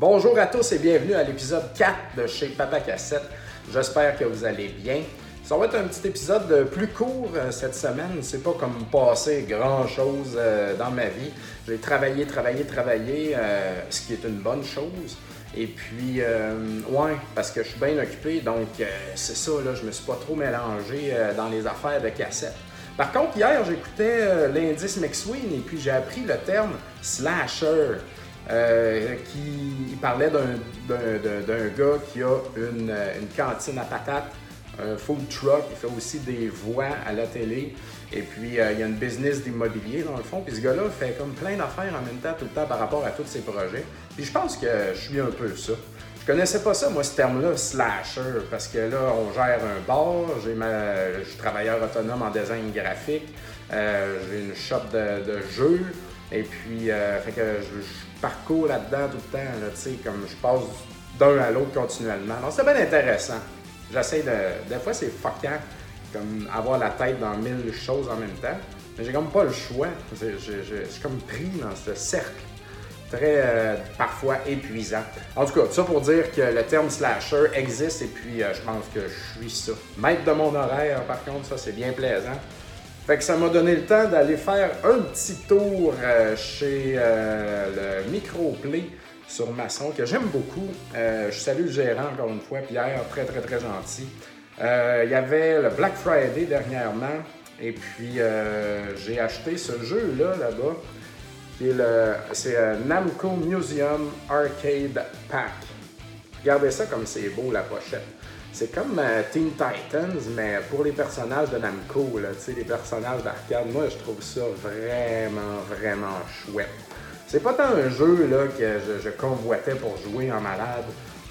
Bonjour à tous et bienvenue à l'épisode 4 de chez Papa Cassette. J'espère que vous allez bien. Ça va être un petit épisode plus court euh, cette semaine. C'est pas comme passer grand chose euh, dans ma vie. J'ai travaillé, travaillé, travaillé, euh, ce qui est une bonne chose. Et puis, ouais, parce que je suis bien occupé, donc c'est ça, là, je me suis pas trop mélangé dans les affaires de cassette. Par contre, hier, j'écoutais l'indice McSween et puis j'ai appris le terme slasher. Qui parlait d'un gars qui a une, une cantine à patates un food truck, il fait aussi des voix à la télé. Et puis, euh, il y a une business d'immobilier dans le fond. Puis ce gars-là fait comme plein d'affaires en même temps, tout le temps par rapport à tous ses projets. Puis je pense que je suis un peu ça. Je connaissais pas ça, moi, ce terme-là, slasher, parce que là, on gère un bar, j'ai ma... je suis travailleur autonome en design graphique, euh, j'ai une shop de, jeux, et puis, euh, fait que je, parcours là-dedans tout le temps, tu sais, comme je passe d'un à l'autre continuellement. Donc, c'est bien intéressant. J'essaie de. Des fois, c'est fuckant, comme avoir la tête dans mille choses en même temps. Mais j'ai comme pas le choix. Je, suis comme pris dans ce cercle. Très, euh, parfois, épuisant. En tout cas, ça pour dire que le terme slasher existe et puis euh, je pense que je suis ça. Maître de mon horaire, par contre, ça, c'est bien plaisant. Fait que ça m'a donné le temps d'aller faire un petit tour euh, chez le Microplay sur Masson, que j'aime beaucoup. Euh, je salue le gérant encore une fois, Pierre, très très très gentil. Euh, il y avait le Black Friday dernièrement, et puis euh, j'ai acheté ce jeu-là là-bas, c'est Namco Museum Arcade Pack. Regardez ça comme c'est beau la pochette. C'est comme Teen Titans, mais pour les personnages de Namco, les personnages d'arcade. Moi, je trouve ça vraiment, vraiment chouette. C'est pas tant un jeu là, que je, convoitais pour jouer en malade,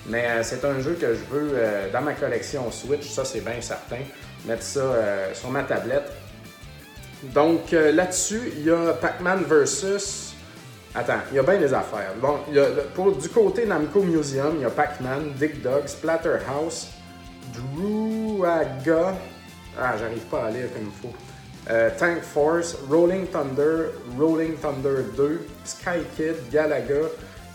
mais euh, c'est un jeu que je veux euh, dans ma collection Switch, ça c'est bien certain, mettre ça euh, sur ma tablette. Donc là-dessus, il y a Pac-Man versus. Attends, il y a bien des affaires. Bon, pour, du côté Namco Museum, il y a Pac-Man, Dick Dog, Splatterhouse, Druaga. Ah, j'arrive pas à lire comme il faut. Euh, Tank Force, Rolling Thunder, Rolling Thunder 2, Sky Kid, Galaga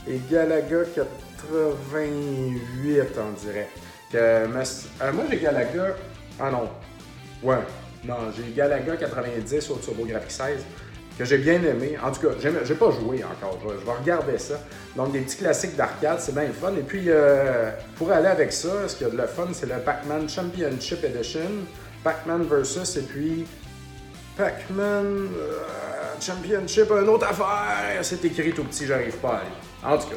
et Galaga 88, on dirait. Euh, moi, j'ai Galaga. Ah non. Ouais. Non, j'ai Galaga 90 au TurboGrafx 16 j'ai bien aimé. En tout cas, j'ai pas joué encore. Je vais regarder ça. Donc, des petits classiques d'arcade, c'est bien le fun. Et puis, euh, pour aller avec ça, ce qu'il y a de le fun, c'est le Pac-Man Championship Edition, Pac-Man Versus, et puis Pac-Man euh, Championship, une autre affaire. C'est écrit tout petit, j'arrive pas à aller. En tout cas.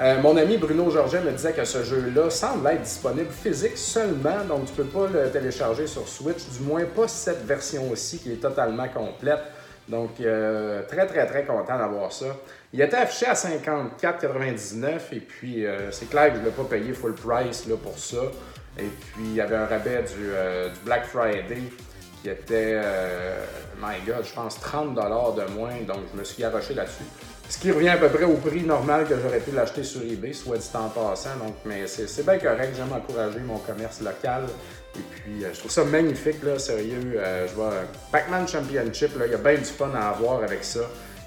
Euh, mon ami Bruno Georget me disait que ce jeu-là semble être disponible physique seulement, donc tu peux pas le télécharger sur Switch, du moins pas cette version aussi qui est totalement complète. Donc euh, très très très content d'avoir ça. Il était affiché à 54,99 et puis c'est clair que je ne l'ai pas payé full price là, pour ça. Et puis il y avait un rabais du, du Black Friday qui était, euh, my God, je pense 30 de moins, donc je me suis garoché là-dessus. Ce qui revient à peu près au prix normal que j'aurais pu l'acheter sur eBay, soit dit en passant. Donc, mais c'est bien correct, j'aime encourager mon commerce local. Et puis, euh, je trouve ça magnifique, là, sérieux. Euh, je vois Pac-Man Championship, il y a bien du fun à avoir avec ça.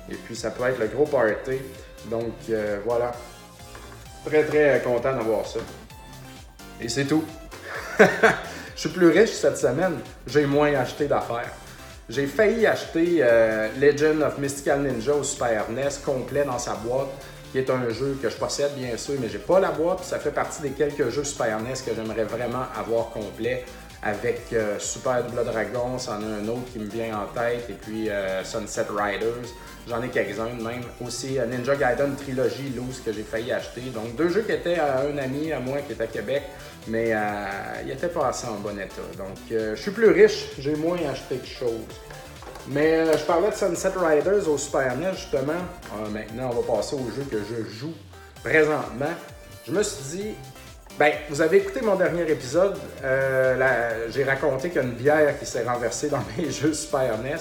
Et puis, ça peut être le gros party. Donc, voilà. Très, très content d'avoir ça. Et c'est tout. Je suis plus riche cette semaine, j'ai moins acheté d'affaires. J'ai failli acheter euh, Legend of Mystical Ninja au Super NES complet dans sa boîte, qui est un jeu que je possède bien sûr, mais j'ai pas la boîte. Ça fait partie des quelques jeux Super NES que j'aimerais vraiment avoir complet avec euh, Super Double Dragon, c'en a un autre qui me vient en tête, et puis euh, Sunset Riders. J'en ai quelques-uns même. Aussi Ninja Gaiden Trilogy Loose que j'ai failli acheter. Donc deux jeux qui étaient à un ami à moi qui est à Québec, mais euh, il était pas assez en bon état. Donc je suis plus riche, j'ai moins acheté de choses. Mais je parlais de Sunset Riders au Super NES justement. maintenant on va passer au jeu que je joue présentement. Je me suis dit, ben, vous avez écouté mon dernier épisode. Euh, j'ai raconté qu'il y a une bière qui s'est renversée dans mes jeux Super NES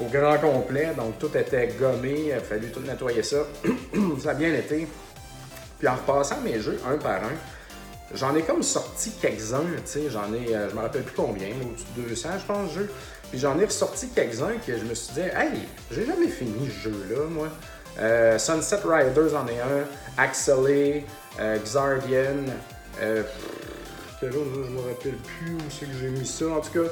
au grand complet. Donc, tout était gommé. Il a fallu tout nettoyer ça. ça a bien été. Puis, en repassant mes jeux un par un, j'en ai comme sorti quelques-uns. Tu sais, j'en ai, euh, je me rappelle plus combien, au-dessus de 200, je pense, jeux. Puis, j'en ai ressorti quelques-uns que je me suis dit, hey, j'ai jamais fini ce jeu-là, moi. Euh, Sunset Riders en est un, Axelé, euh, Xardian, euh, je me rappelle plus où c'est que j'ai mis ça. En tout cas,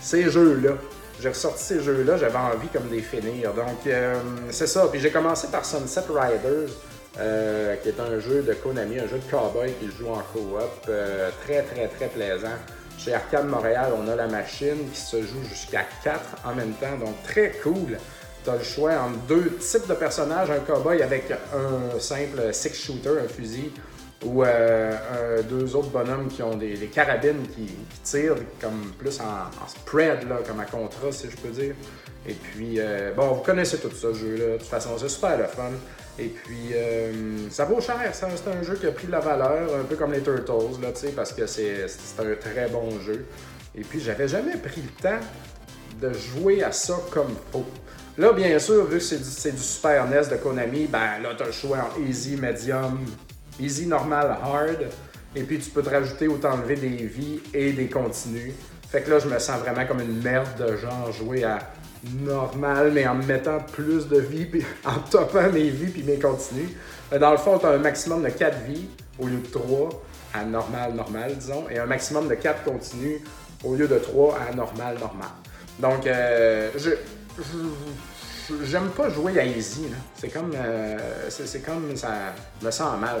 ces jeux-là. J'ai ressorti ces jeux-là, j'avais envie comme de les finir. Donc, euh, c'est ça. Puis j'ai commencé par Sunset Riders, qui est un jeu de Konami, un jeu de cowboy qui joue en coop. Très, très, très plaisant. Chez Arcade Montréal, on a la machine qui se joue jusqu'à 4 en même temps. Donc, très cool. Tu as le choix entre deux types de personnages, un cowboy avec un simple six-shooter, un fusil, ou euh, deux autres bonhommes qui ont des, carabines qui, tirent comme plus en, spread, comme à contrat, si je peux dire. Et puis, euh, bon, vous connaissez tout ce jeu-là. De toute façon, c'est super le fun. Et puis, euh, ça vaut cher. C'est un jeu qui a pris de la valeur, un peu comme les Turtles, là, parce que c'est un très bon jeu. Et puis, j'avais jamais pris le temps de jouer à ça comme faut. Là, bien sûr, vu que c'est du, du, Super NES de Konami, ben là, t'as le choix en easy, medium, easy, normal, hard. Et puis tu peux te rajouter ou t'enlever des vies et des continues. Fait que là, je me sens vraiment comme une merde de genre jouer à normal, mais en me mettant plus de vie, puis en topant mes vies puis mes continues. Dans le fond, tu as un maximum de 4 vies au lieu de 3 à normal, normal, disons, et un maximum de 4 continues au lieu de 3 à normal, normal. Donc, euh, je, j'aime pas jouer à easy. C'est comme, euh, c'est, comme ça me sent mal.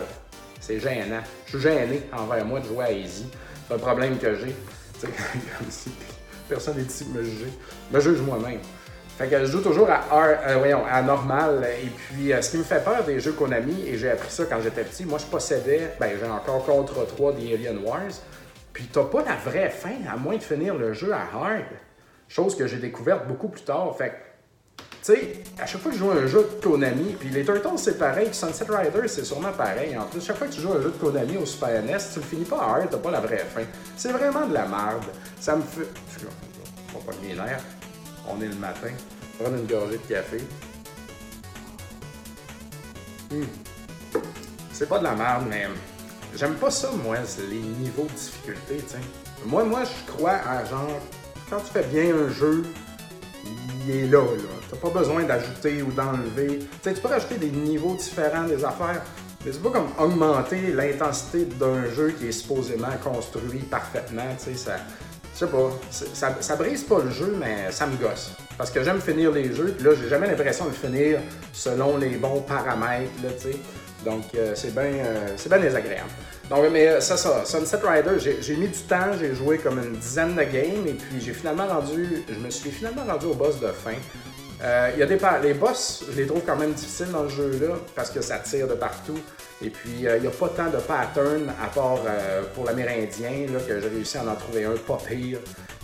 C'est gênant. Je suis gêné envers moi de jouer à easy. C'est un problème que j'ai. personne n'est ici pour me juger. Je me juge moi-même. Fait que je joue toujours à, euh, voyons, à normal. Et puis, euh, ce qui me fait peur des jeux Konami, et j'ai appris ça quand j'étais petit, moi je possédais, ben j'ai encore contre 3 des Alien Wars. Puis t'as pas la vraie fin à moins de finir le jeu à hard. Chose que j'ai découverte beaucoup plus tard. Fait tu sais, à chaque fois que je joue un jeu de Konami, puis les Turtles c'est pareil, Sunset Riders c'est sûrement pareil. En plus, chaque fois que tu joues un jeu de Konami au Super NES, tu le finis pas hard, t'as pas la vraie fin. C'est vraiment de la merde. Ça me fait. On va pas les nerfs. On est le matin. Prendre une gorgée de café. Hmm. C'est pas de la merde, mais j'aime pas ça, moi, les niveaux de difficulté, tu sais. Moi, moi, je crois à genre, quand tu fais bien un jeu, il est là, là. T'as pas besoin d'ajouter ou d'enlever. Tu sais, tu peux rajouter des niveaux différents des affaires, mais c'est pas comme augmenter l'intensité d'un jeu qui est supposément construit parfaitement, tu sais, ça... Je sais pas, ça, ça, brise pas le jeu, mais ça me gosse. Parce que j'aime finir les jeux, puis là, j'ai jamais l'impression de finir selon les bons paramètres, là. Donc, euh, c'est bien euh, bien désagréable. Donc, mais euh, ça, ça, Sunset Rider, j'ai mis du temps, j'ai joué comme une dizaine de games et puis j'ai finalement rendu, je me suis finalement rendu au boss de fin. Il y a des les boss, je les trouve quand même difficiles dans le jeu-là parce que ça tire de partout. Et puis, il n'y a pas tant de patterns à part pour l'Amérindien, que j'ai réussi à en trouver un pas pire.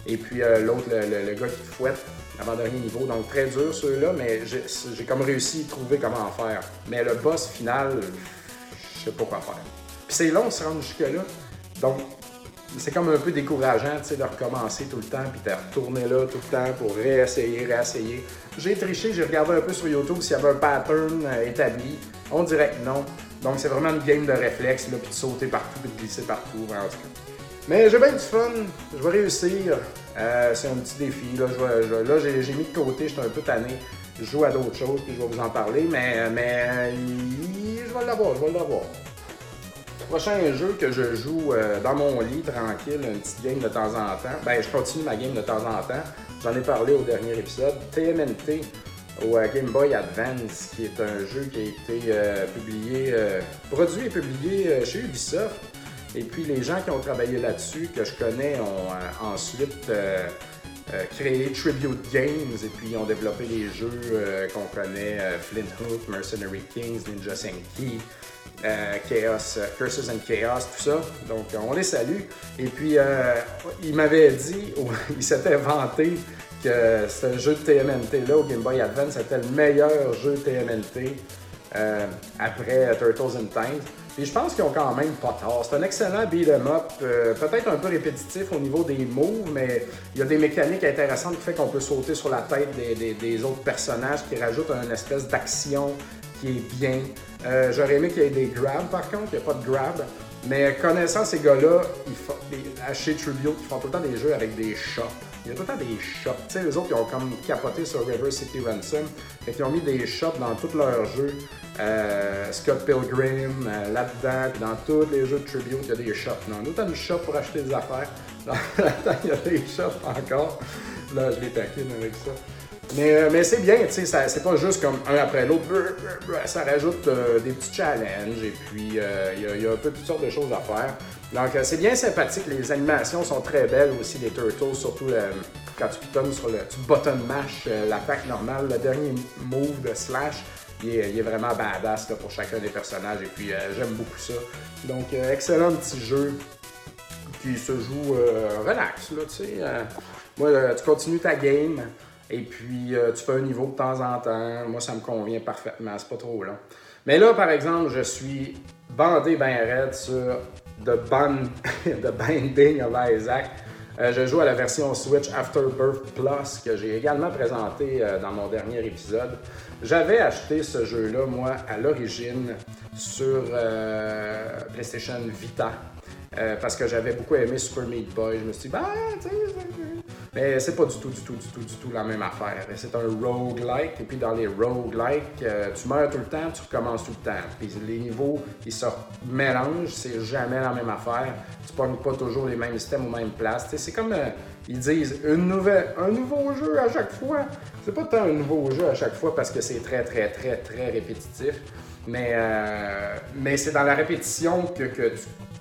Et puis, l'autre, le, gars qui fouette, avant-dernier niveau. Donc, très dur ceux-là, mais j'ai comme réussi à trouver comment faire. Mais le boss final, je sais pas quoi faire. Puis c'est long de se rendre jusque-là. Donc, c'est comme un peu décourageant, de recommencer tout le temps, puis de retourner là tout le temps pour réessayer, réessayer. J'ai triché, j'ai regardé un peu sur YouTube s'il y avait un pattern euh, établi. On dirait que non. Donc, c'est vraiment une game de réflexe, là, puis de sauter partout, puis de glisser partout, en. Mais j'ai bien du fun, je vais réussir. Euh, c'est un petit défi. Là, là j'ai, mis de côté, j'étais un peu tanné. Je joue à d'autres choses, puis je vais vous en parler, mais, mais je vais l'avoir, je vais l'avoir. Prochain jeu que je joue euh, dans mon lit, tranquille, une petite game de temps en temps. Ben, je continue ma game de temps en temps. J'en ai parlé au dernier épisode. TMNT au euh, Game Boy Advance, qui est un jeu qui a été publié, produit et publié chez Ubisoft. Et puis les gens qui ont travaillé là-dessus, que je connais, ont euh, ensuite euh, euh, créé Tribute Games et puis ont développé les jeux qu'on connaît, Flint Hook, Mercenary Kings, Ninja Senki, Chaos, Curses and Chaos, tout ça. Donc on les salue. Et puis il m'avait dit, il s'était vanté que ce jeu de TMNT-là au Game Boy Advance c'était le meilleur jeu TMNT après Turtles in Time. Puis je pense qu'ils ont quand même pas tort. C'est un excellent beat'em up, euh, peut-être un peu répétitif au niveau des moves, mais il y a des mécaniques intéressantes qui fait qu'on peut sauter sur la tête des, autres personnages, qui rajoutent une espèce d'action qui est bien. Euh, j'aurais aimé qu'il y ait des grabs par contre, il n'y a pas de grab. Mais connaissant ces gars-là, chez Tribute, ils font tout le temps des jeux avec des shots. il y a tout le temps des shops. Tu sais, les autres, ils ont comme capoté sur River City Ransom. Fait qu'ils ont mis des shops dans tous leurs jeux. Euh, Scott Pilgrim, euh, là-dedans, puis dans tous les jeux de tribute, il y a des shops. Dans autant de shops pour acheter des affaires. Dans il y a des shops encore. Là, je les taquine avec ça. Mais, euh, mais c'est bien, tu sais, c'est pas juste comme un après l'autre. Ça rajoute des petits challenges et puis il y, a un peu toutes sortes de choses à faire. Donc, c'est bien sympathique. Les animations sont très belles aussi, les Turtles, surtout quand tu pitonnes sur le. Tu button mash l'attaque normale. Le dernier move de Slash, il est, vraiment badass pour chacun des personnages. Et puis, j'aime beaucoup ça. Donc, excellent petit jeu qui se joue relax, là, tu moi, tu continues ta game. Et puis, tu fais un niveau de temps en temps. Moi, ça me convient parfaitement. C'est pas trop long. Mais là, par exemple, je suis bandé bien raide sur The, Binding of Isaac. Euh, je joue à la version Switch Afterbirth Plus que j'ai également présenté euh, dans mon dernier épisode. J'avais acheté ce jeu-là, moi, à l'origine sur euh, PlayStation Vita parce que j'avais beaucoup aimé Super Meat Boy. Je me suis dit, bah, tu sais, mais c'est pas du tout, du tout, du tout, du tout la même affaire. C'est un roguelike, et puis dans les roguelikes, euh, tu meurs tout le temps, tu recommences tout le temps. Puis les niveaux, ils se mélangent, c'est jamais la même affaire. Tu pognes pas toujours les mêmes systèmes aux mêmes places. c'est comme, euh, ils disent, un nouveau jeu à chaque fois. C'est pas tant un nouveau jeu à chaque fois parce que c'est très, très, très, très répétitif. Mais, euh, mais c'est dans la répétition que, que tu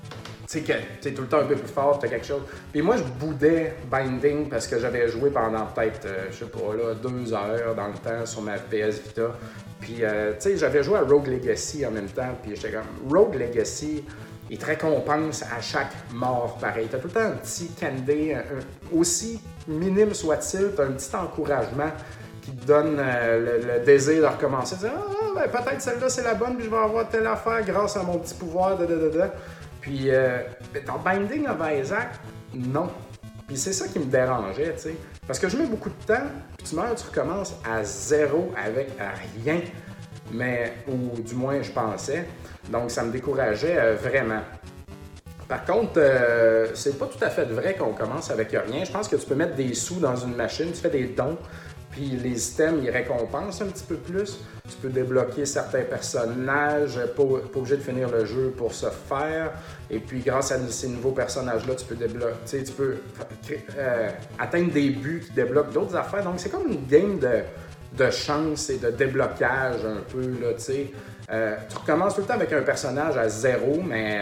tu sais, tout le temps un peu plus fort, tu as quelque chose. Puis moi, je boudais Binding parce que j'avais joué pendant peut-être, euh, je sais pas, là, deux heures dans le temps sur ma PS Vita. Puis, euh, tu sais, j'avais joué à Rogue Legacy en même temps, puis j'étais comme, Rogue Legacy, il te récompense à chaque mort pareil. T'as tout le temps un petit candy, aussi minime soit-il, t'as un petit encouragement qui te donne euh, le, désir de recommencer. ah, ben, peut-être celle-là c'est la bonne, puis je vais avoir telle affaire grâce à mon petit pouvoir, de, de, de, de. Puis euh, dans Binding of Isaac, non. Puis c'est ça qui me dérangeait, tu sais. Parce que je mets beaucoup de temps, puis tu meurs, tu recommences à zéro avec rien. Mais, ou du moins, je pensais. Donc, ça me décourageait euh, vraiment. Par contre, euh, c'est pas tout à fait vrai qu'on commence avec rien. Je pense que tu peux mettre des sous dans une machine, tu fais des dons, puis les items, ils récompensent un petit peu plus. Tu peux débloquer certains personnages, pas, pas obligé de finir le jeu pour se faire. Et puis grâce à ces nouveaux personnages-là, tu peux débloquer, tu peux euh, atteindre des buts qui débloquent d'autres affaires. Donc c'est comme une game de, de chance et de déblocage un peu, là, tu sais. Euh, tu recommences tout le temps avec un personnage à zéro, mais,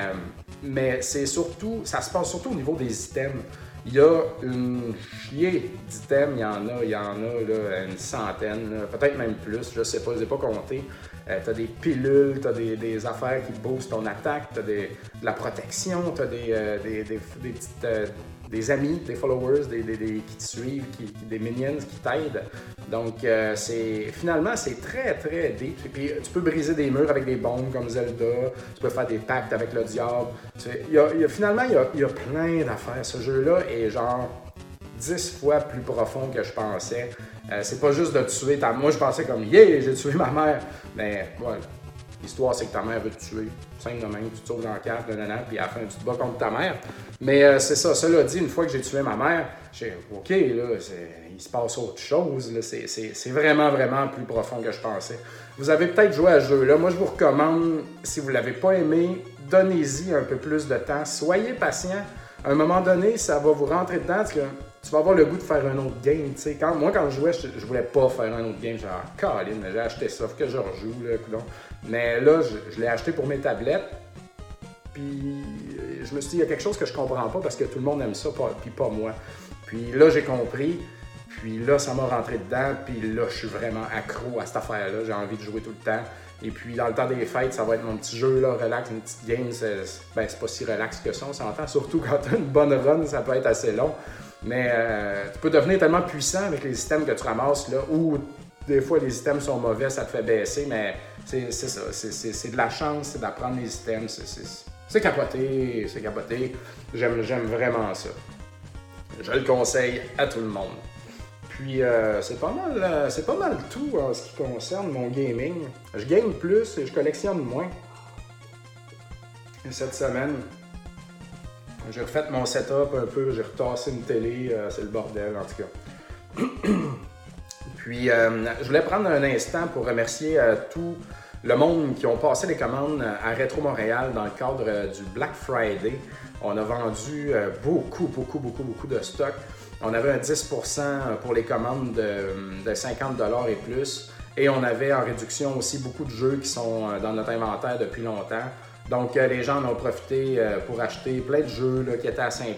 mais c'est surtout, ça se passe surtout au niveau des items. Il y a une chier d'items, il y en a, il y en a là, une centaine, peut-être même plus, je sais pas, je n'ai pas compté. Euh, tu as des pilules, tu as des, affaires qui boostent ton attaque, tu as de la protection, tu as des, euh, des, petites, euh, des amis, des followers, des, qui te suivent, qui, des minions qui t'aident. Donc, euh, c'est finalement, c'est très, très deep. Puis, tu peux briser des murs avec des bombes comme Zelda, tu peux faire des pactes avec le diable. Il y a, finalement, il y a, plein d'affaires. Ce jeu-là est genre 10 fois plus profond que je pensais. Euh, c'est pas juste de tuer. Moi, je pensais comme, yeah, j'ai tué ma mère. Mais, voilà. L'histoire, c'est que ta mère veut te tuer. Simple de même, tu te sauves dans le cadre, puis à la fin, tu te bats contre ta mère. Mais euh, c'est ça. Cela dit, une fois que j'ai tué ma mère, j'ai OK, là, il se passe autre chose. C'est vraiment, vraiment plus profond que je pensais. Vous avez peut-être joué à ce jeu-là. Moi, je vous recommande, si vous ne l'avez pas aimé, donnez-y un peu plus de temps. Soyez patient. À un moment donné, ça va vous rentrer dedans parce que tu vas avoir le goût de faire un autre game. Quand, moi, quand je jouais, je, je, voulais pas faire un autre game. Genre, Colin, j'ai acheté ça, faut que je rejoue. Là, mais là, je, l'ai acheté pour mes tablettes. Puis je me suis dit, il y a quelque chose que je comprends pas parce que tout le monde aime ça, puis pas moi. Puis là, j'ai compris. Puis là, ça m'a rentré dedans. Puis là, je suis vraiment accro à cette affaire-là. J'ai envie de jouer tout le temps. Et puis, dans le temps des fêtes, ça va être mon petit jeu, là, relax, une petite game. C'est, ben, c'est pas si relax que ça, on s'entend. Surtout quand tu as une bonne run, ça peut être assez long. Mais euh, tu peux devenir tellement puissant avec les systèmes que tu ramasses, là, ou des fois les items sont mauvais, ça te fait baisser, mais c'est ça. C'est de la chance, c'est d'apprendre les items. C'est capoté, c'est capoté. J'aime vraiment ça. Je le conseille à tout le monde. Puis euh, c'est pas mal euh, c'est pas mal tout en ce qui concerne mon gaming. Je game plus et je collectionne moins. cette semaine, J'ai refait mon setup un peu, j'ai retassé une télé, c'est le bordel en tout cas. Puis, je voulais prendre un instant pour remercier tout le monde qui ont passé les commandes à Retro Montréal dans le cadre du Black Friday. On a vendu beaucoup, beaucoup, beaucoup, beaucoup de stock. On avait un 10% pour les commandes de, 50 et plus. Et on avait en réduction aussi beaucoup de jeux qui sont euh, dans notre inventaire depuis longtemps. Donc, euh, les gens en ont profité euh, pour acheter plein de jeux qui étaient à 5$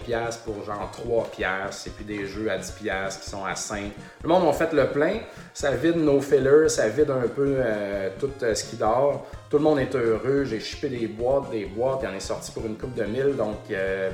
pour genre 3$, et puis des jeux à 10$ qui sont à 5$. Le monde a fait le plein, ça vide nos fillers, ça vide un peu tout ce qui dort. Tout le monde est heureux, j'ai shippé des boîtes, des boîtes, il en est sorti pour une coupe de mille. Donc,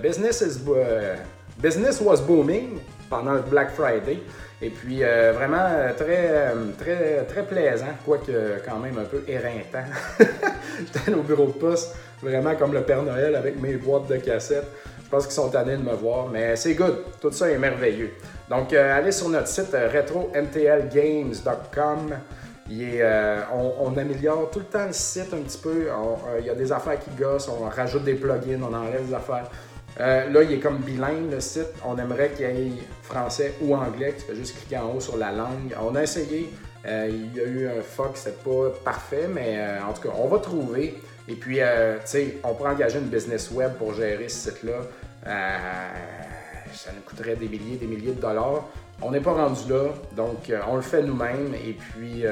business was booming pendant le Black Friday. Et puis euh, vraiment euh, très, euh, très, très plaisant, quoique quand même un peu éreintant. J'étais au bureau de poste, vraiment comme le Père Noël avec mes boîtes de cassettes. Je pense qu'ils sont tannés de me voir, mais c'est good. Tout ça est merveilleux. Donc, allez sur notre site retromtlgames.com. On, on, améliore tout le temps le site un petit peu. Il y a des affaires qui gossent, on rajoute des plugins, on enlève des affaires. Euh, là, il est comme bilingue le site. On aimerait qu'il y ait français ou anglais. Tu peux juste cliquer en haut sur la langue. On a essayé. Euh, il y a eu un fuck, c'était pas parfait, mais euh, en tout cas, on va trouver. Et puis, tu sais, on pourrait engager une business web pour gérer ce site-là. ça nous coûterait des milliers, des milliers de dollars. On n'est pas rendu là, donc on le fait nous-mêmes. Et puis,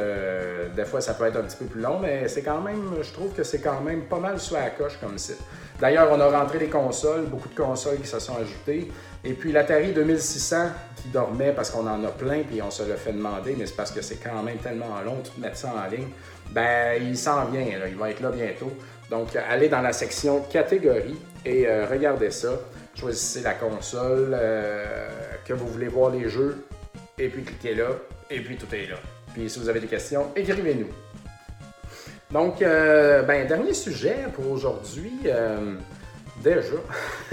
des fois, ça peut être un petit peu plus long, mais c'est quand même, je trouve que c'est quand même pas mal sur la coche comme site. D'ailleurs, on a rentré des consoles, beaucoup de consoles qui se sont ajoutées. Et puis l'Atari 2600 qui dormait parce qu'on en a plein, puis on se le fait demander, mais c'est parce que c'est quand même tellement long de mettre ça en ligne. Ben, il s'en vient, il va être là bientôt. Donc, allez dans la section catégorie et euh, regardez ça. Choisissez la console euh, que vous voulez voir les jeux, et puis cliquez là, et puis tout est là. Puis si vous avez des questions, écrivez-nous. Donc, euh, ben, dernier sujet pour aujourd'hui. Euh, déjà.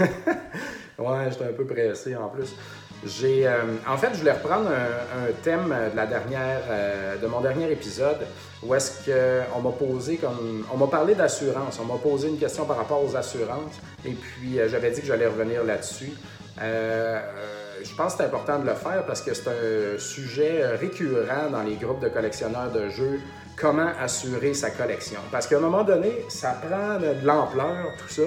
ouais, j'étais un peu pressé en plus. J'ai, euh, en fait, je voulais reprendre un, thème de la dernière, de mon dernier épisode, où est-ce qu'on m'a posé comme, on m'a parlé d'assurance, on m'a posé une question par rapport aux assurances, et puis j'avais dit que j'allais revenir là-dessus. Je pense que c'est important de le faire parce que c'est un sujet récurrent dans les groupes de collectionneurs de jeux comment assurer sa collection. Parce qu'à un moment donné, ça prend de l'ampleur, tout ça.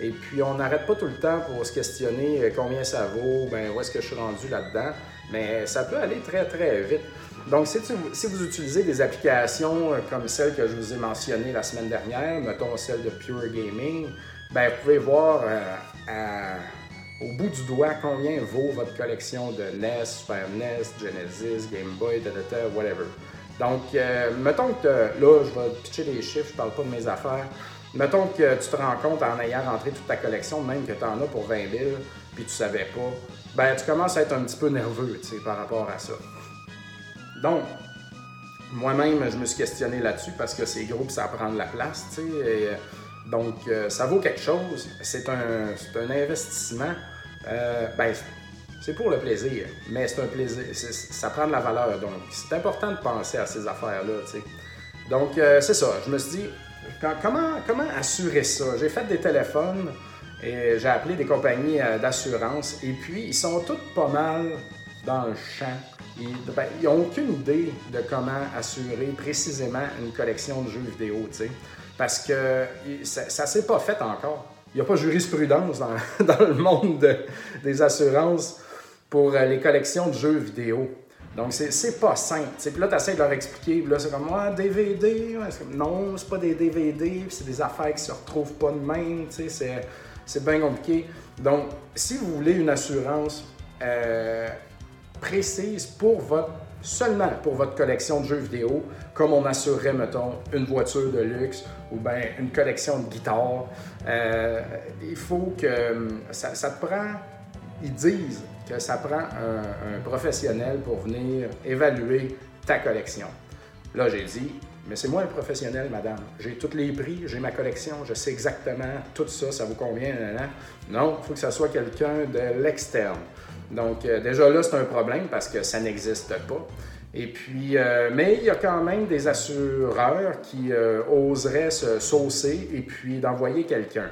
Et puis, on n'arrête pas tout le temps pour se questionner euh, combien ça vaut, ben, où est-ce que je suis rendu là-dedans. Mais ça peut aller très, très vite. Donc, si, vous utilisez des applications euh, comme celle que je vous ai mentionnée la semaine dernière, mettons celle de Pure Gaming, ben, vous pouvez voir euh, au bout du doigt combien vaut votre collection de NES, Super NES, Genesis, Game Boy, whatever. Donc, euh, mettons que là, je vais pitcher des chiffres, je parle pas de mes affaires. Mettons que tu te rends compte en ayant rentré toute ta collection, même que tu en as pour 20 000, puis tu savais pas, ben tu commences à être un petit peu nerveux, par rapport à ça. Donc, moi-même, je me suis questionné là-dessus parce que ces groupes, ça prend de la place, sais. Euh, donc, euh, ça vaut quelque chose. C'est un, un investissement. ben, c'est pour le plaisir, mais c'est un plaisir, ça prend de la valeur. Donc, c'est important de penser à ces affaires-là. Donc, euh, c'est ça. Je me suis dit, comment, assurer ça? J'ai fait des téléphones et j'ai appelé des compagnies euh, d'assurance et puis ils sont tous pas mal dans le champ. Ils n'ont ben, aucune idée de comment assurer précisément une collection de jeux vidéo, parce que ça ne s'est pas fait encore. Il n'y a pas de jurisprudence dans, le monde des assurances pour euh, les collections de jeux vidéo. Donc, c'est pas simple. Puis là, tu essaies de leur expliquer. Puis là, c'est comme, ah, DVD. non, c'est pas des DVD. c'est des affaires qui se retrouvent pas de même. C'est bien compliqué. Donc, si vous voulez une assurance euh, précise pour votre seulement pour votre collection de jeux vidéo, comme on assurerait, mettons, une voiture de luxe ou bien une collection de guitares. Euh, il faut que ça, ça te prend, ils disent, que ça prend un, professionnel pour venir évaluer ta collection. Là, j'ai dit, mais c'est moi le professionnel, madame. J'ai tous les prix, j'ai ma collection, je sais exactement tout ça, ça vous convient. Non, il faut que ça soit quelqu'un de l'externe. Donc, euh, déjà là, c'est un problème parce que ça n'existe pas. Et puis, euh, mais il y a quand même des assureurs qui euh, oseraient se saucer et puis d'envoyer quelqu'un.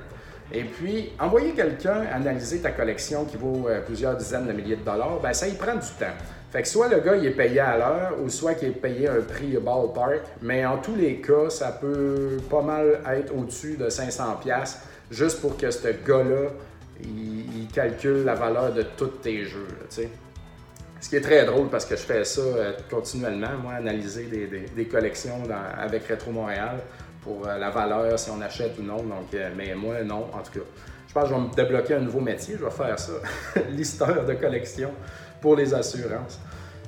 Et puis, envoyer quelqu'un analyser ta collection qui vaut plusieurs dizaines de milliers de dollars, ben ça y prend du temps. Fait que soit le gars il est payé à l'heure ou soit qu'il est payé un prix ballpark, mais en tous les cas, ça peut pas mal être au-dessus de 500 pièces juste pour que ce gars-là il, calcule la valeur de tous tes jeux. Ce qui est très drôle parce que je fais ça euh, continuellement, moi, analyser des, collections avec Retro Montréal pour euh, la valeur, si on achète ou non. Donc, euh, mais moi, non, en tout cas. Je pense que je vais me débloquer un nouveau métier, je vais faire ça, listeur de collection pour les assurances.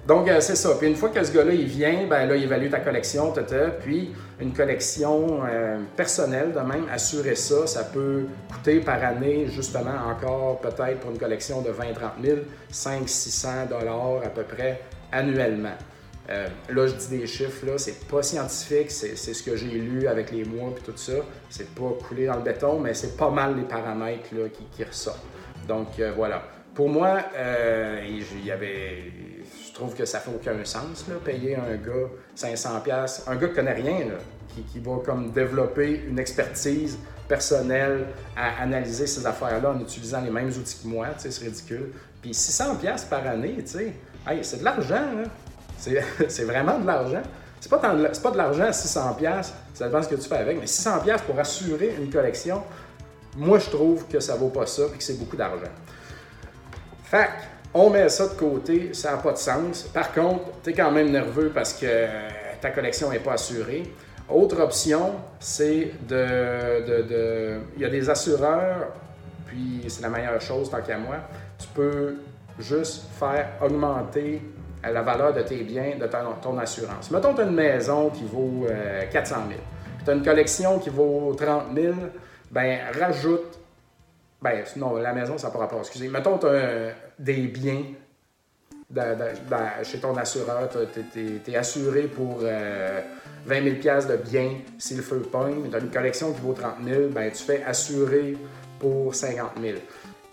Donc, euh, c'est ça. Puis une fois que ce gars-là, il vient, ben là, il évalue ta collection, tata, puis une collection euh, personnelle de même, assurer ça, ça peut coûter par année, justement, encore peut-être pour une collection de 20-30 000, 500-600 dollars à peu près annuellement. Euh, là, je dis des chiffres, là, c'est pas scientifique, c'est ce que j'ai lu avec les mois et tout ça. C'est pas coulé dans le béton, mais c'est pas mal les paramètres là, qui, ressortent. Donc, voilà. Pour moi, il y avait trouve que ça fait aucun sens, là, payer un gars 500$, un gars qui connaît rien, qui, qui, va comme développer une expertise personnelle à analyser ces affaires-là en utilisant les mêmes outils que moi, c'est ridicule. Puis 600$ par année, c'est de l'argent, c'est vraiment de l'argent. C'est pas, pas de l'argent 600$, ça dépend ce que tu fais avec, mais 600$ pour assurer une collection, moi je trouve que ça vaut pas ça et que c'est beaucoup d'argent. Fait on met ça de côté, ça n'a pas de sens. Par contre, tu es quand même nerveux parce que ta collection n'est pas assurée. Autre option, c'est de, Il y a des assureurs, puis c'est la meilleure chose tant qu'à moi. Tu peux juste faire augmenter la valeur de tes biens, de ton, assurance. Mettons, tu as une maison qui vaut 400 euh, 000, tu as une collection qui vaut 30 000, ben rajoute ben, non, la maison, ça n'a pas. Excusez. Mettons, tu as des biens chez ton assureur. Tu es, assuré pour 20 000 de biens si le feu pogne. Tu as une collection qui vaut 30 000, ben, tu fais assurer pour 50 000.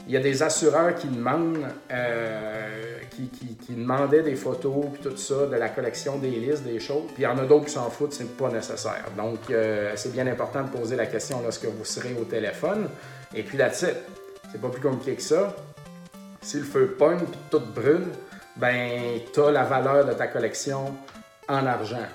Il y a des assureurs qui demandent, euh, qui, demandaient des photos puis tout ça de la collection des listes, des choses. Puis il y en a d'autres qui s'en foutent, c'est pas nécessaire. Donc euh, c'est bien important de poser la question lorsque vous serez au téléphone. Et puis titre, c'est pas plus compliqué que ça. Si le feu pogne puis tout brûle, ben tu as la valeur de ta collection en argent.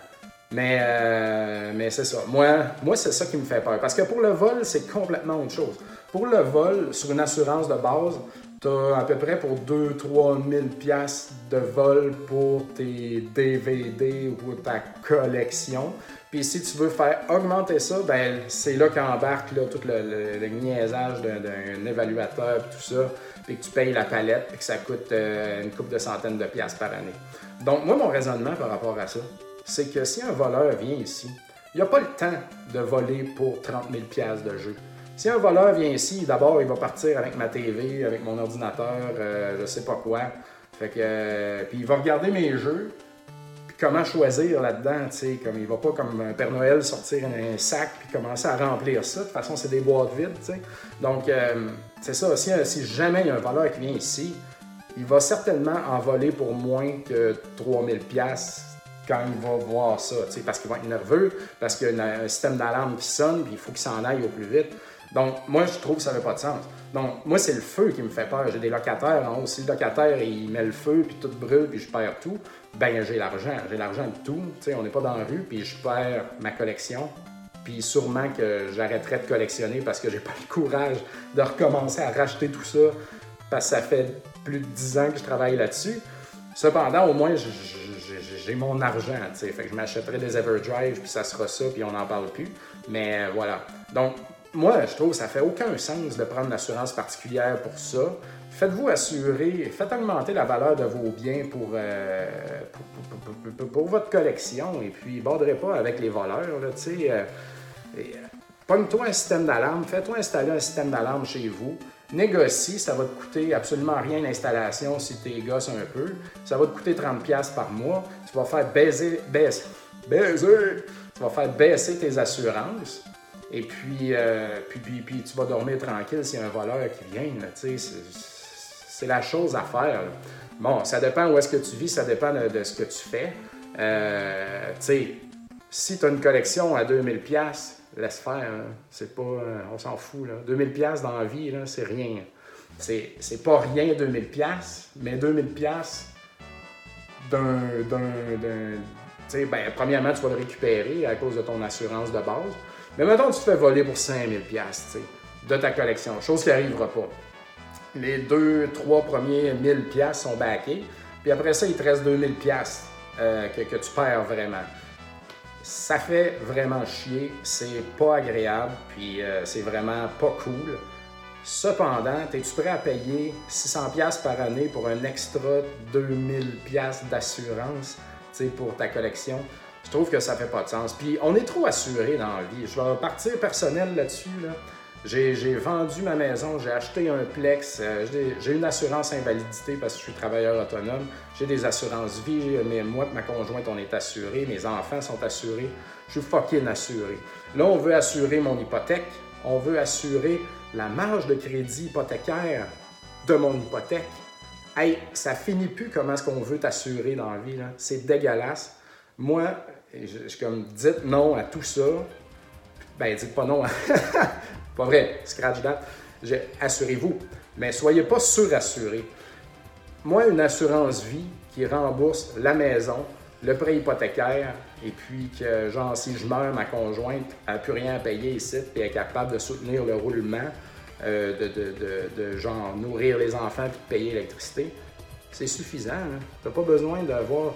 Mais, euh, mais c'est ça. Moi, moi c'est ça qui me fait peur. Parce que pour le vol, c'est complètement autre chose. Pour le vol, sur une assurance de base, tu as à peu près pour 2-3 000 pièces de vol pour tes DVD ou pour ta collection. Puis si tu veux faire augmenter ça, ben c'est là qu'embarque tout le, niaisage d'un évaluateur et tout ça, puis que tu payes la palette, puis que ça coûte euh, une coupe de centaines de pièces par année. Donc moi, mon raisonnement par rapport à ça, c'est que si un voleur vient ici, il n'a pas le temps de voler pour 30 000 pièces de jeu. Si un voleur vient ici, d'abord, il va partir avec ma TV, avec mon ordinateur, euh, je sais pas quoi. Fait que, euh, puis il va regarder mes jeux, comment choisir là-dedans, tu sais, comme il va pas comme un Père Noël sortir un sac puis commencer à remplir ça. De toute façon, c'est des boîtes vides, tu sais. Donc, euh, c'est ça. Si, si jamais il y a un voleur qui vient ici, il va certainement en voler pour moins que 3000 pièces quand il va voir ça, tu sais, parce qu'il va être nerveux, parce qu'il y a un système d'alarme qui sonne, puis il faut qu'il s'en aille au plus vite. Donc, moi, je trouve que ça n'a pas de sens. Donc, moi, c'est le feu qui me fait peur. J'ai des locataires en haut. Si le locataire, il met le feu, puis tout brûle, puis je perds tout, ben j'ai l'argent. J'ai l'argent de tout. Tu sais, on n'est pas dans la rue, puis je perds ma collection. Puis sûrement que j'arrêterai de collectionner parce que j'ai pas le courage de recommencer à racheter tout ça parce que ça fait plus de 10 ans que je travaille là-dessus. Cependant, au moins, j'ai mon argent, tu sais. Fait que je m'achèterai des Everdrive, puis ça sera ça, puis on n'en parle plus. Mais euh, voilà. Donc, moi, je trouve que ça fait aucun sens de prendre une assurance particulière pour ça. Faites-vous assurer, faites augmenter la valeur de vos biens pour, euh, pour, votre collection et puis borderez pas avec les voleurs. Euh, euh, Pogne-toi un système d'alarme, fais-toi installer un système d'alarme chez vous. Négocie, ça va te coûter absolument rien l'installation si tu gosses un peu. Ça va te coûter 30$ par mois. Tu vas faire baiser, baiser, baiser, tu vas faire baisser tes assurances. Et euh, puis, puis, puis, tu vas dormir tranquille s'il y a un voleur qui vient. C'est la chose à faire. Bon, ça dépend où est-ce que tu vis, ça dépend de, ce que tu fais. Euh, Si tu as une collection à 2000 pièces, laisse faire. Hein. C'est pas, on s'en fout. Là. 2000 pièces dans la vie, c'est rien. C'est, pas rien 2000 pièces, mais 2000 pièces d'un, d'un, d'un ben, premièrement, tu vas le récupérer à cause de ton assurance de base. Mais maintenant, tu te fais voler pour 5000 pièces de ta collection, chose qui n'arrivera pas. Les deux, trois premiers 1000 pièces sont backés, puis après ça, il te reste 2000 pièces euh, que, que tu perds vraiment ça fait vraiment chier, c'est pas agréable, puis euh, c'est vraiment pas cool. Cependant, es-tu prêt à payer 600$ par année pour un extra 2000$ d'assurance pour ta collection? Je trouve que ça fait pas de sens. Puis on est trop assuré dans la vie. Je vais partir personnel là-dessus. Là. J'ai vendu ma maison, j'ai acheté un Plex, euh, j'ai une assurance invalidité parce que je suis travailleur autonome, j'ai des assurances vie, mais moi et ma conjointe, on est assurés, mes enfants sont assurés, je suis fucking assuré. Là, on veut assurer mon hypothèque, on veut assurer la marge de crédit hypothécaire de mon hypothèque. Hey, ça finit plus comment est-ce qu'on veut t'assurer dans la vie, c'est dégueulasse. Moi, je, suis comme, dites non à tout ça, ben, dites pas non. Pas vrai, scratch that. Assurez-vous, mais soyez pas surassurés. Moi, une assurance vie qui rembourse la maison, le prêt hypothécaire, et puis que, genre, si je meurs, ma conjointe n'a plus rien à payer ici, puis est capable de soutenir le roulement, euh, de, de, genre, nourrir les enfants puis de payer l'électricité, c'est suffisant. Hein? Tu n'as pas besoin d'avoir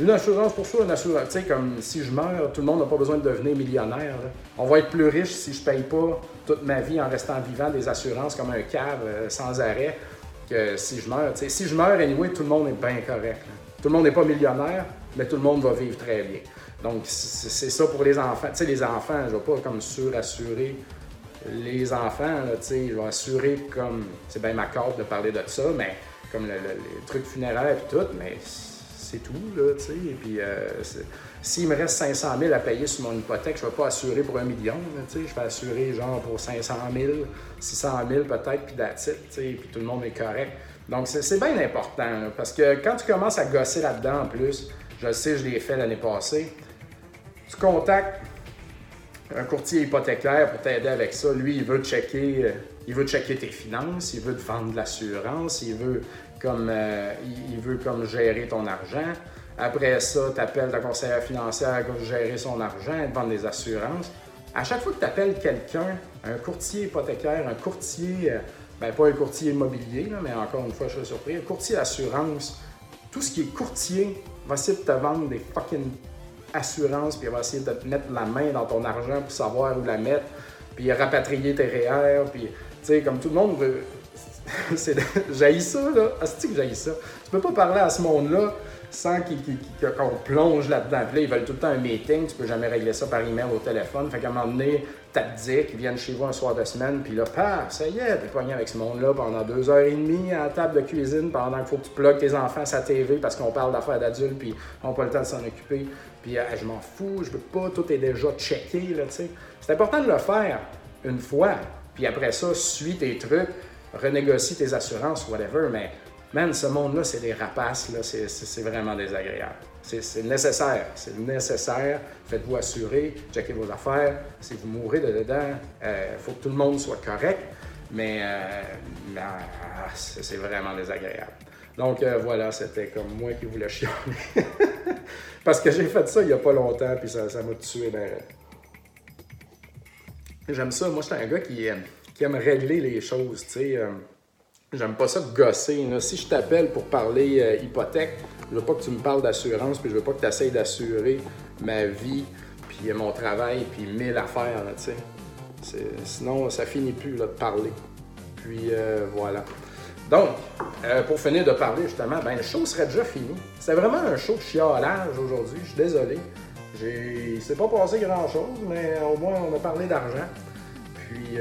une assurance pour soi, une assurance. Tu sais, comme si je meurs, tout le monde n'a pas besoin de devenir millionnaire. On va être plus riche si je paye pas toute ma vie en restant vivant des assurances comme un cave euh, sans arrêt que si je meurs. sais, Si je meurs, anyway, tout le monde est bien correct. Tout le monde n'est pas millionnaire, mais tout le monde va vivre très bien. Donc, c'est ça pour les enfants. Tu sais, les enfants, je ne vais pas comme surassurer les enfants, tu sais, je vais assurer comme, c'est bien ma corde de parler de ça, mais comme le, les trucs funéraires et tout, mais c'est tout, là, tu sais. Et puis, euh, s'il me reste 500 000 à payer sur mon hypothèque, je ne vais pas assurer pour un million, tu sais. Je vais assurer, genre, pour 500 000, 600 000 peut-être, puis tu puis tout le monde est correct. Donc, c'est bien important, parce que quand tu commences à gosser là-dedans, en plus, je sais, je l'ai fait l'année passée, tu contactes un courtier hypothécaire pour t'aider avec ça. Lui, il veut checker, euh, il veut checker tes finances, il veut te vendre de l'assurance, il veut comme euh, il veut comme gérer ton argent. Après ça, tu appelles ta conseillère financière pour gérer son argent, et te vendre des assurances. À chaque fois que tu appelles quelqu'un, un courtier hypothécaire, un courtier, euh, ben pas un courtier immobilier, mais encore une fois, je suis surpris, un courtier assurance, tout ce qui est courtier va essayer de te vendre des fucking assurances, puis il va essayer de te mettre la main dans ton argent pour savoir où la mettre, puis rapatrier tes REER, puis, tu sais, comme tout le monde veut, j'ai ça, là. Est-ce que j'ai ça? Tu peux pas parler à ce monde-là sans qu'on plonge là-dedans. Puis là, ils veulent tout le temps un meeting, tu peux jamais régler ça par email au téléphone. Fait qu'à un moment donné, dit qu'ils viennent chez vous un soir de semaine, puis là, paf, ça y est, t'es pogné avec ce monde-là pendant deux heures et demie à la table de cuisine pendant qu'il faut que tu plugues tes enfants à sa TV parce qu'on parle d'affaires d'adultes, puis on n'a pas le temps de s'en occuper. Puis euh, je m'en fous, je veux pas, tout est déjà checké, là, tu sais. C'est important de le faire une fois, puis après ça, suis tes trucs renégocie tes assurances, whatever, mais man, ce monde-là, c'est des rapaces, là, c'est vraiment désagréable. C'est nécessaire, c'est nécessaire. Faites-vous assurer, checkez vos affaires. Si vous mourrez de dedans, il euh, faut que tout le monde soit correct, mais, euh, ah, c'est vraiment désagréable. Donc euh, voilà, c'était comme moi qui voulais chialer. Parce que j'ai fait ça il n'y a pas longtemps, puis ça m'a tué. J'aime ça. Moi, j'étais un gars qui qui aime régler les choses, tu sais. Euh, j'aime pas ça de gosser. Si je t'appelle pour parler euh, hypothèque, je veux pas que tu me parles d'assurance, puis je veux pas que tu essayes d'assurer ma vie, puis mon travail, puis mille affaires, tu sais. Sinon, ça finit plus là, de parler. Puis euh, voilà. Donc, pour finir de parler justement, ben le show serait déjà fini. C'est vraiment un show de chialage aujourd'hui, je suis désolé. Il s'est pas passé grand chose, mais au moins on a parlé d'argent. Puis,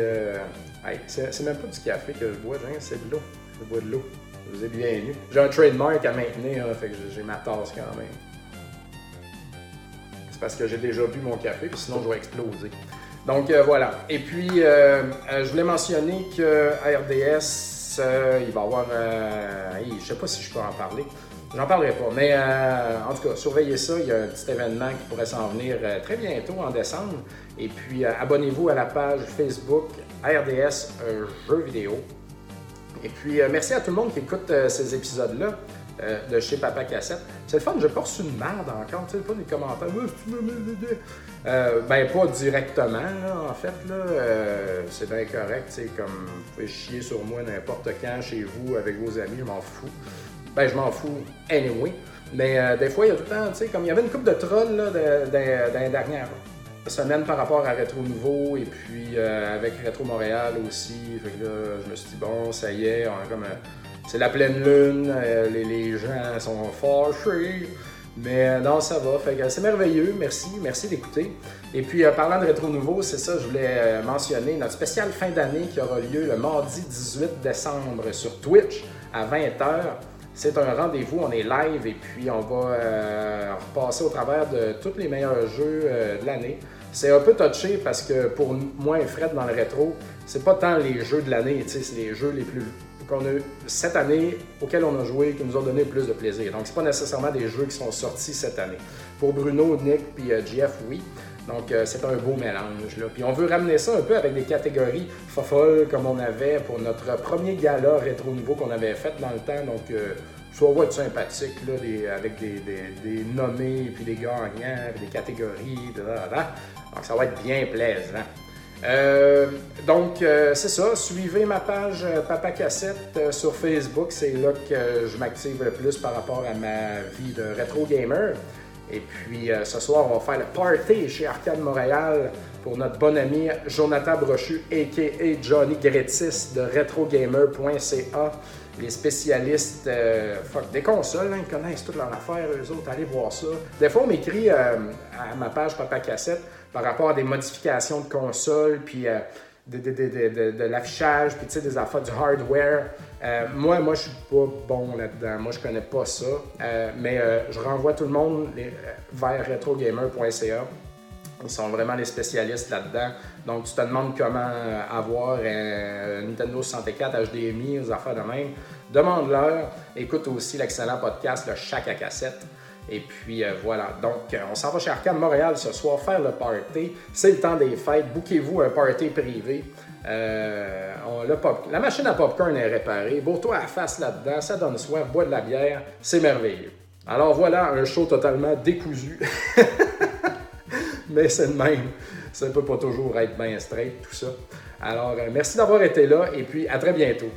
c'est même pas du café que je bois, hein, c'est de l'eau. Je bois de l'eau. Vous êtes bienvenus. J'ai un trademark à maintenir, fait que j'ai ma tasse quand même. C'est parce que j'ai déjà bu mon café, puis sinon je vais exploser. Donc euh, voilà. Et puis, euh, euh, je voulais mentionner que RDS, il va y avoir. je sais pas si je peux en parler. J'en parlerai pas. Mais en tout cas, surveillez ça. Il y a un petit événement qui pourrait s'en venir très bientôt en décembre. Et puis, abonnez-vous à la page Facebook RDS Jeux vidéo. Et puis, merci à tout le monde qui écoute ces épisodes-là. de chez Papa Cassette. C'est le fun, pas reçu de merde encore, tu sais, pas des commentaires. ben, pas directement, en fait, là. c'est bien correct, tu sais, comme vous pouvez chier sur moi n'importe quand chez vous avec vos amis, je m'en fous ben je m'en fous anyway. Mais euh, des fois, il y a tout le temps, tu sais, comme il y avait une coupe de trolls là, les dernières semaines par rapport à Rétro Nouveau et puis euh, avec Rétro Montréal aussi. Fait que là, je me suis dit, bon, ça y est. Euh, c'est la pleine lune, les, les, gens sont fâchés. Mais non, ça va. C'est merveilleux. Merci. Merci d'écouter. Et puis, parlant de Rétro Nouveau, c'est ça, je voulais mentionner notre spécial fin d'année qui aura lieu le mardi 18 décembre sur Twitch à 20h. C'est un rendez-vous, on est live et puis on va euh, repasser au travers de tous les meilleurs jeux euh, de l'année. C'est un peu touché parce que pour moi et Fred dans le rétro, c'est pas tant les jeux de l'année, c'est les jeux les plus qu'on a cette année auxquels on a joué qui nous ont donné le plus de plaisir. Donc c'est pas nécessairement des jeux qui sont sortis cette année. Pour Bruno, Nick puis euh, Jeff, oui. Donc, c'est un beau mélange. Là. Puis on veut ramener ça un peu avec des catégories fofolles comme on avait pour notre premier gala rétro nouveau qu'on avait fait dans le temps. Donc, ça va être sympathique là, avec des, nommés, puis des gagnants, puis des catégories. Donc, ça va être bien plaisant. Euh, donc, euh, c'est ça. Suivez ma page euh, Papa Cassette sur Facebook. C'est là que je m'active le plus par rapport à ma vie de rétro gamer. Et puis, ce soir, on va faire le party chez Arcade Montréal pour notre bon ami Jonathan Brochu, a.k.a. Johnny Gretis de retrogamer.ca les spécialistes euh, des consoles, hein, ils connaissent toute leur affaire, eux autres, allez voir ça. Des fois, on m'écrit euh, à ma page Papa Cassette par rapport à des modifications de consoles, puis euh, de, l'affichage, puis des affaires du hardware. moi, moi, je suis pas bon là-dedans. Moi, je connais pas ça. mais je renvoie tout le monde vers retrogamer.ca. Ils sont vraiment les spécialistes là-dedans. Donc, tu te demandes comment avoir un Nintendo 64 HDMI, aux affaires de même. Demande-leur. Écoute aussi l'excellent podcast Le Chac à cassette. Et puis euh, voilà. Donc, euh, on s'en va chez Arcade Montréal ce soir faire le party. C'est le temps des fêtes. Bouquez-vous un party privé. Euh, la machine à popcorn est réparée. Bourre-toi à face là-dedans. Ça donne soif. Bois de la bière. C'est merveilleux. Alors voilà, un show totalement décousu. mais c'est le même. Ça ne peut pas toujours être bien straight, tout ça. Alors, euh, merci d'avoir été là et puis à très bientôt.